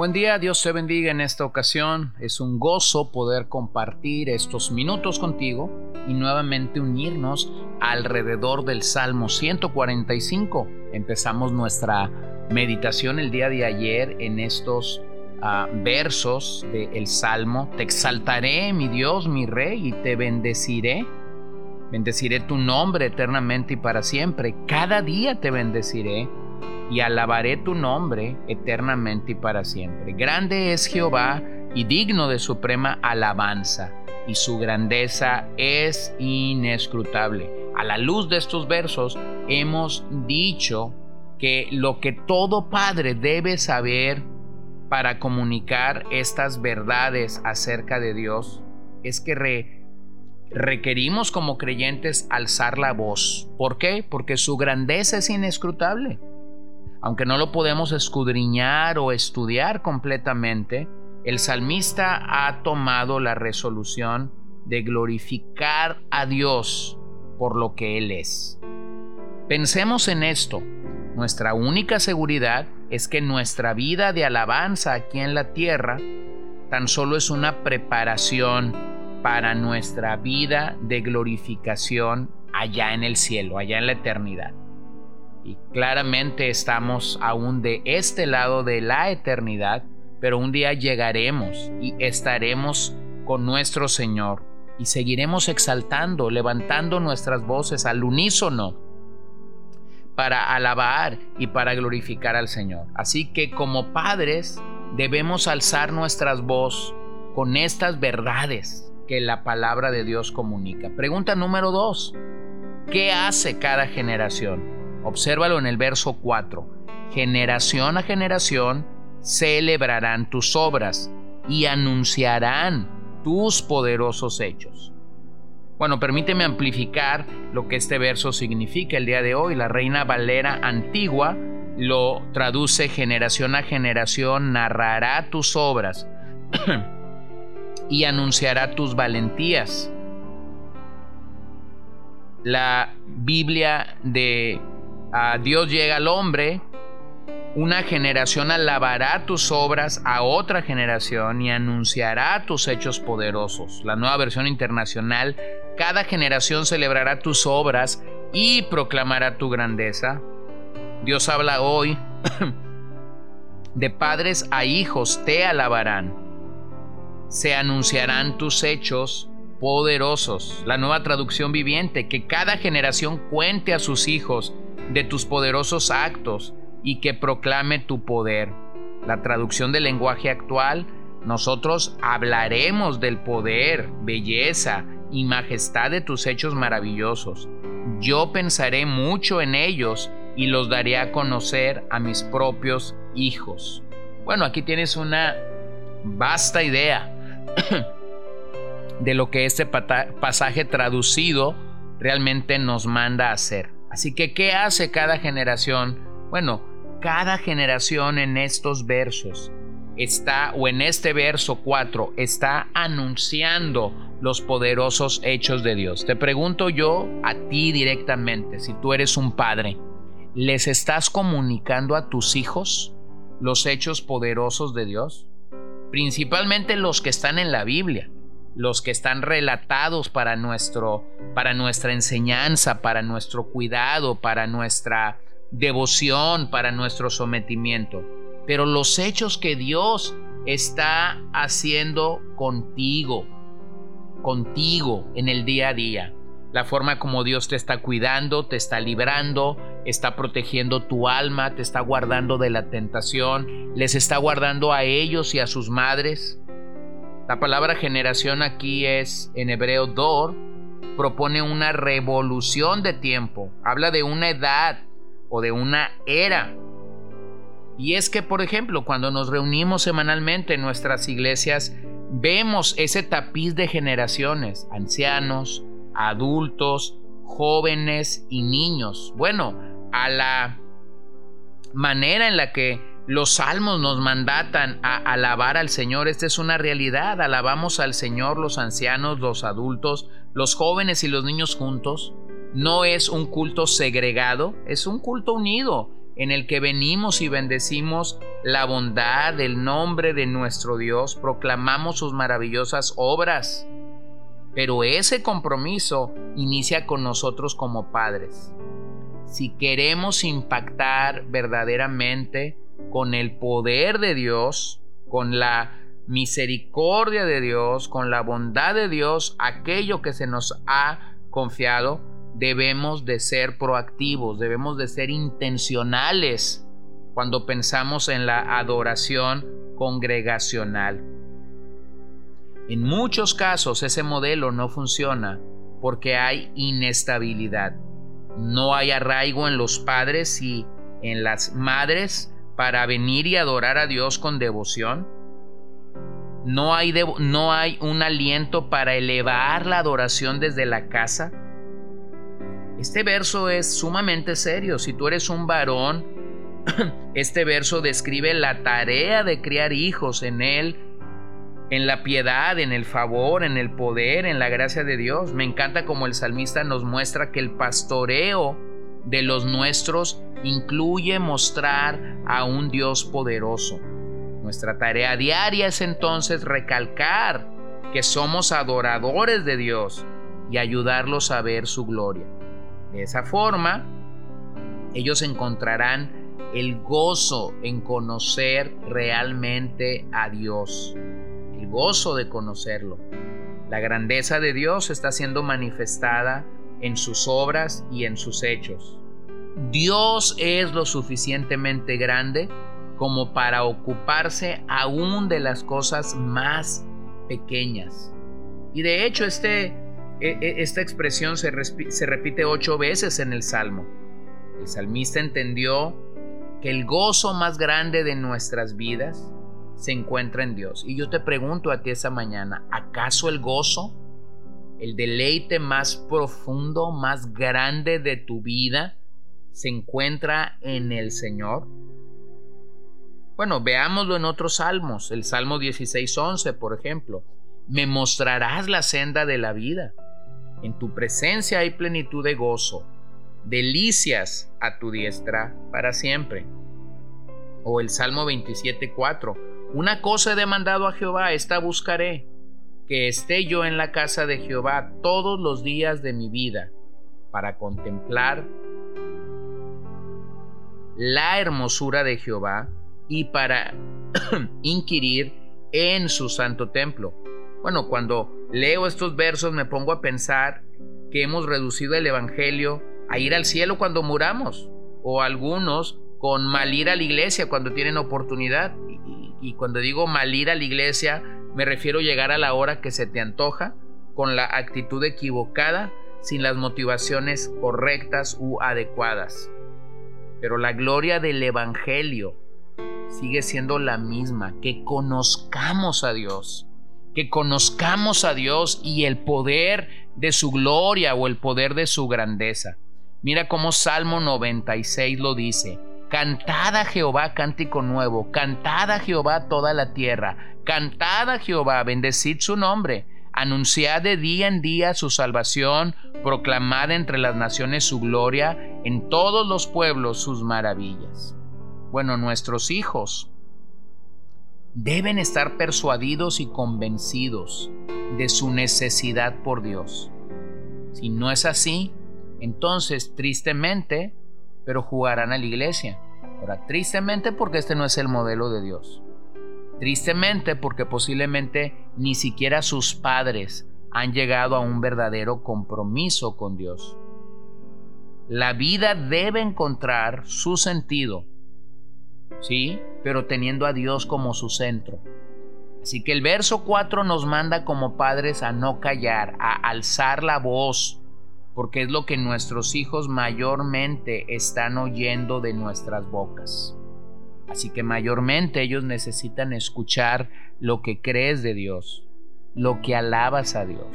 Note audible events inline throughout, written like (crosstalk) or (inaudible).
Buen día, Dios te bendiga en esta ocasión. Es un gozo poder compartir estos minutos contigo y nuevamente unirnos alrededor del Salmo 145. Empezamos nuestra meditación el día de ayer en estos uh, versos del Salmo. Te exaltaré, mi Dios, mi Rey, y te bendeciré. Bendeciré tu nombre eternamente y para siempre. Cada día te bendeciré y alabaré tu nombre eternamente y para siempre. Grande es Jehová y digno de suprema alabanza, y su grandeza es inescrutable. A la luz de estos versos hemos dicho que lo que todo padre debe saber para comunicar estas verdades acerca de Dios es que requerimos como creyentes alzar la voz. ¿Por qué? Porque su grandeza es inescrutable aunque no lo podemos escudriñar o estudiar completamente, el salmista ha tomado la resolución de glorificar a Dios por lo que Él es. Pensemos en esto. Nuestra única seguridad es que nuestra vida de alabanza aquí en la tierra tan solo es una preparación para nuestra vida de glorificación allá en el cielo, allá en la eternidad. Y claramente estamos aún de este lado de la eternidad, pero un día llegaremos y estaremos con nuestro Señor y seguiremos exaltando, levantando nuestras voces al unísono para alabar y para glorificar al Señor. Así que como padres debemos alzar nuestras voces con estas verdades que la palabra de Dios comunica. Pregunta número dos. ¿Qué hace cada generación? Obsérvalo en el verso 4. Generación a generación celebrarán tus obras y anunciarán tus poderosos hechos. Bueno, permíteme amplificar lo que este verso significa el día de hoy. La Reina Valera antigua lo traduce generación a generación, narrará tus obras (clears throat) y anunciará tus valentías. La Biblia de a Dios llega al hombre, una generación alabará tus obras a otra generación y anunciará tus hechos poderosos. La nueva versión internacional, cada generación celebrará tus obras y proclamará tu grandeza. Dios habla hoy, de padres a hijos te alabarán. Se anunciarán tus hechos poderosos. La nueva traducción viviente, que cada generación cuente a sus hijos de tus poderosos actos y que proclame tu poder. La traducción del lenguaje actual, nosotros hablaremos del poder, belleza y majestad de tus hechos maravillosos. Yo pensaré mucho en ellos y los daré a conocer a mis propios hijos. Bueno, aquí tienes una vasta idea (clears throat) de lo que este pasaje traducido realmente nos manda a hacer. Así que, ¿qué hace cada generación? Bueno, cada generación en estos versos está, o en este verso 4, está anunciando los poderosos hechos de Dios. Te pregunto yo a ti directamente, si tú eres un padre, ¿les estás comunicando a tus hijos los hechos poderosos de Dios? Principalmente los que están en la Biblia los que están relatados para nuestro para nuestra enseñanza, para nuestro cuidado, para nuestra devoción, para nuestro sometimiento, pero los hechos que Dios está haciendo contigo, contigo en el día a día. La forma como Dios te está cuidando, te está librando, está protegiendo tu alma, te está guardando de la tentación, les está guardando a ellos y a sus madres, la palabra generación aquí es en hebreo dor, propone una revolución de tiempo, habla de una edad o de una era. Y es que, por ejemplo, cuando nos reunimos semanalmente en nuestras iglesias vemos ese tapiz de generaciones, ancianos, adultos, jóvenes y niños. Bueno, a la manera en la que los salmos nos mandatan a alabar al Señor, esta es una realidad. Alabamos al Señor los ancianos, los adultos, los jóvenes y los niños juntos. No es un culto segregado, es un culto unido en el que venimos y bendecimos la bondad del nombre de nuestro Dios, proclamamos sus maravillosas obras. Pero ese compromiso inicia con nosotros como padres. Si queremos impactar verdaderamente con el poder de Dios, con la misericordia de Dios, con la bondad de Dios, aquello que se nos ha confiado, debemos de ser proactivos, debemos de ser intencionales cuando pensamos en la adoración congregacional. En muchos casos ese modelo no funciona porque hay inestabilidad. No hay arraigo en los padres y en las madres para venir y adorar a Dios con devoción. No hay, no hay un aliento para elevar la adoración desde la casa este verso es sumamente serio. Si tú eres un varón, (clears throat) este verso describe la tarea de criar hijos en él, en la piedad, en el favor, en el poder, en la gracia de Dios. Me encanta como el salmista nos muestra que el pastoreo de los nuestros incluye mostrar a un Dios poderoso. Nuestra tarea diaria es entonces recalcar que somos adoradores de Dios y ayudarlos a ver su gloria. De esa forma, ellos encontrarán el gozo en conocer realmente a Dios, el gozo de conocerlo. La grandeza de Dios está siendo manifestada en sus obras y en sus hechos. Dios es lo suficientemente grande como para ocuparse aún de las cosas más pequeñas. Y de hecho este e, e, esta expresión se, repite ocho veces en el Salmo. El salmista entendió que el gozo más grande de nuestras vidas se encuentra en Dios. Y yo te pregunto a ti esa mañana, ¿acaso el gozo, el deleite más profundo, más grande de tu vida, se encuentra en el Señor? Bueno, veámoslo en otros salmos, el Salmo 16.11, por ejemplo. Me mostrarás la senda de la vida. En tu presencia hay plenitud de gozo, delicias a tu diestra para siempre. O el Salmo 27.4. Una cosa he demandado a Jehová, esta buscaré, que esté yo en la casa de Jehová todos los días de mi vida, para contemplar la hermosura de Jehová y para (clears throat) inquirir en su santo templo. Bueno, cuando leo estos versos me pongo a pensar que hemos reducido el Evangelio a ir al cielo cuando muramos, o algunos con mal ir a la iglesia cuando tienen oportunidad. Y, cuando digo mal ir a la iglesia, me refiero a llegar a la hora que se te antoja, con la actitud equivocada, sin las motivaciones correctas u adecuadas. Pero la gloria del Evangelio sigue siendo la misma, que conozcamos a Dios que conozcamos a Dios y el poder de su gloria o el poder de su grandeza. Mira cómo Salmo 96 lo dice. Cantad a Jehová cántico nuevo, cantad a Jehová toda la tierra, cantad a Jehová, bendecid su nombre, anunciad de día en día su salvación, proclamad entre las naciones su gloria, en todos los pueblos sus maravillas. Bueno, nuestros hijos deben estar persuadidos y convencidos de su necesidad por Dios. Si no es así, entonces tristemente, pero jugarán a la iglesia. Ahora, tristemente porque este no es el modelo de Dios. Tristemente porque posiblemente ni siquiera sus padres han llegado a un verdadero compromiso con Dios. La vida debe encontrar su sentido ¿sí? Pero teniendo a Dios como su centro. Así que el verso 4 nos manda como padres a no callar, a alzar la voz, porque es lo que nuestros hijos mayormente están oyendo de nuestras bocas. Así que mayormente ellos necesitan escuchar lo que crees de Dios, lo que alabas a Dios,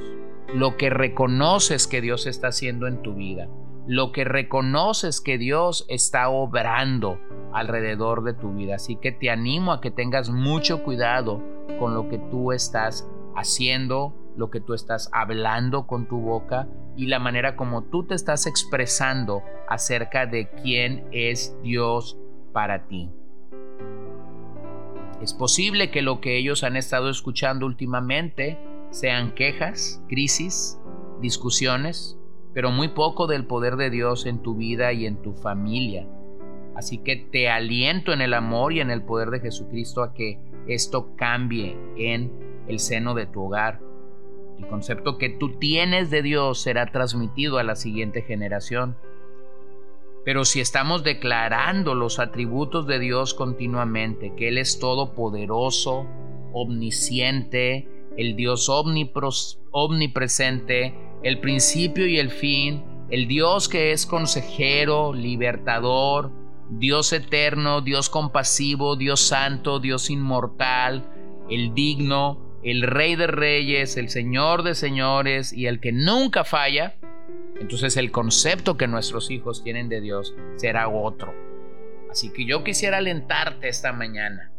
lo que reconoces que Dios está haciendo en tu vida, lo que reconoces que Dios está obrando alrededor de tu vida. Así que te animo a que tengas mucho cuidado con lo que tú estás haciendo, lo que tú estás hablando con tu boca y la manera como tú te estás expresando acerca de quién es Dios para ti. Es posible que lo que ellos han estado escuchando últimamente sean quejas, crisis, discusiones, pero muy poco del poder de Dios en tu vida y en tu familia. Así que te aliento en el amor y en el poder de Jesucristo a que esto cambie en el seno de tu hogar. El concepto que tú tienes de Dios será transmitido a la siguiente generación. Pero si estamos declarando los atributos de Dios continuamente, que Él es todopoderoso, omnisciente, el Dios omnipresente, el principio y el fin, el Dios que es consejero, libertador, Dios eterno, Dios compasivo, Dios santo, Dios inmortal, el digno, el Rey de Reyes, el Señor de Señores y el que nunca falla, entonces el concepto que nuestros hijos tienen de Dios será otro. Así que yo quisiera alentarte esta mañana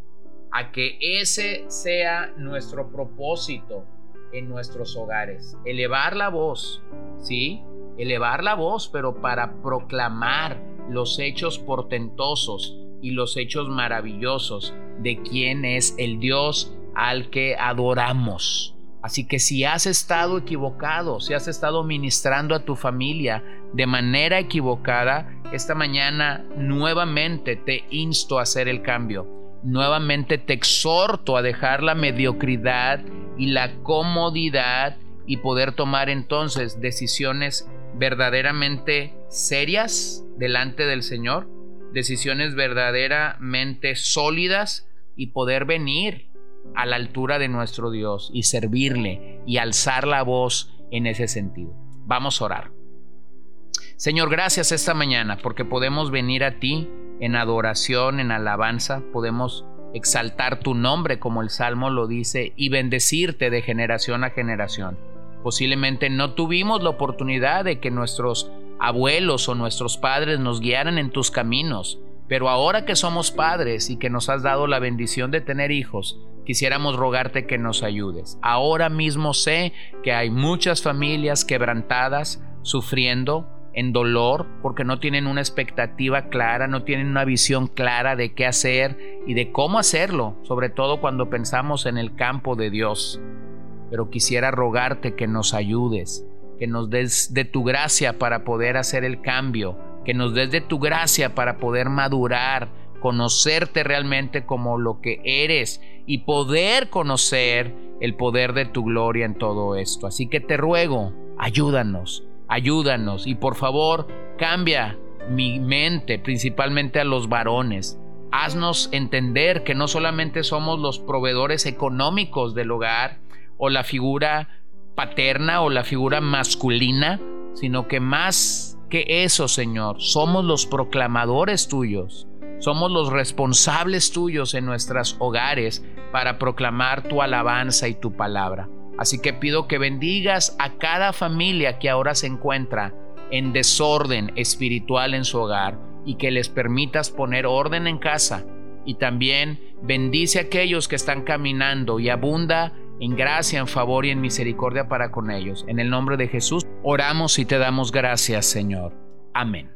a que ese sea nuestro propósito en nuestros hogares. Elevar la voz, ¿sí? Elevar la voz, pero para proclamar los hechos portentosos y los hechos maravillosos de quién es el Dios al que adoramos. Así que si has estado equivocado, si has estado ministrando a tu familia de manera equivocada, esta mañana nuevamente te insto a hacer el cambio. Nuevamente te exhorto a dejar la mediocridad y la comodidad y poder tomar entonces decisiones verdaderamente serias delante del Señor, decisiones verdaderamente sólidas y poder venir a la altura de nuestro Dios y servirle y alzar la voz en ese sentido. Vamos a orar. Señor, gracias esta mañana porque podemos venir a ti en adoración, en alabanza, podemos exaltar tu nombre como el Salmo lo dice y bendecirte de generación a generación. Posiblemente no tuvimos la oportunidad de que nuestros abuelos o nuestros padres nos guiaran en tus caminos, pero ahora que somos padres y que nos has dado la bendición de tener hijos, quisiéramos rogarte que nos ayudes. Ahora mismo sé que hay muchas familias quebrantadas, sufriendo, en dolor, porque no tienen una expectativa clara, no tienen una visión clara de qué hacer y de cómo hacerlo, sobre todo cuando pensamos en el campo de Dios. Pero quisiera rogarte que nos ayudes, que nos des de tu gracia para poder hacer el cambio, que nos des de tu gracia para poder madurar, conocerte realmente como lo que eres y poder conocer el poder de tu gloria en todo esto. Así que te ruego, ayúdanos, ayúdanos y por favor cambia mi mente, principalmente a los varones. Haznos entender que no solamente somos los proveedores económicos del hogar o la figura paterna o la figura masculina, sino que más que eso, Señor, somos los proclamadores tuyos, somos los responsables tuyos en nuestros hogares para proclamar tu alabanza y tu palabra. Así que pido que bendigas a cada familia que ahora se encuentra en desorden espiritual en su hogar y que les permitas poner orden en casa. Y también bendice a aquellos que están caminando y abunda en gracia, en favor y en misericordia para con ellos. En el nombre de Jesús oramos y te damos gracias, Señor. Amén.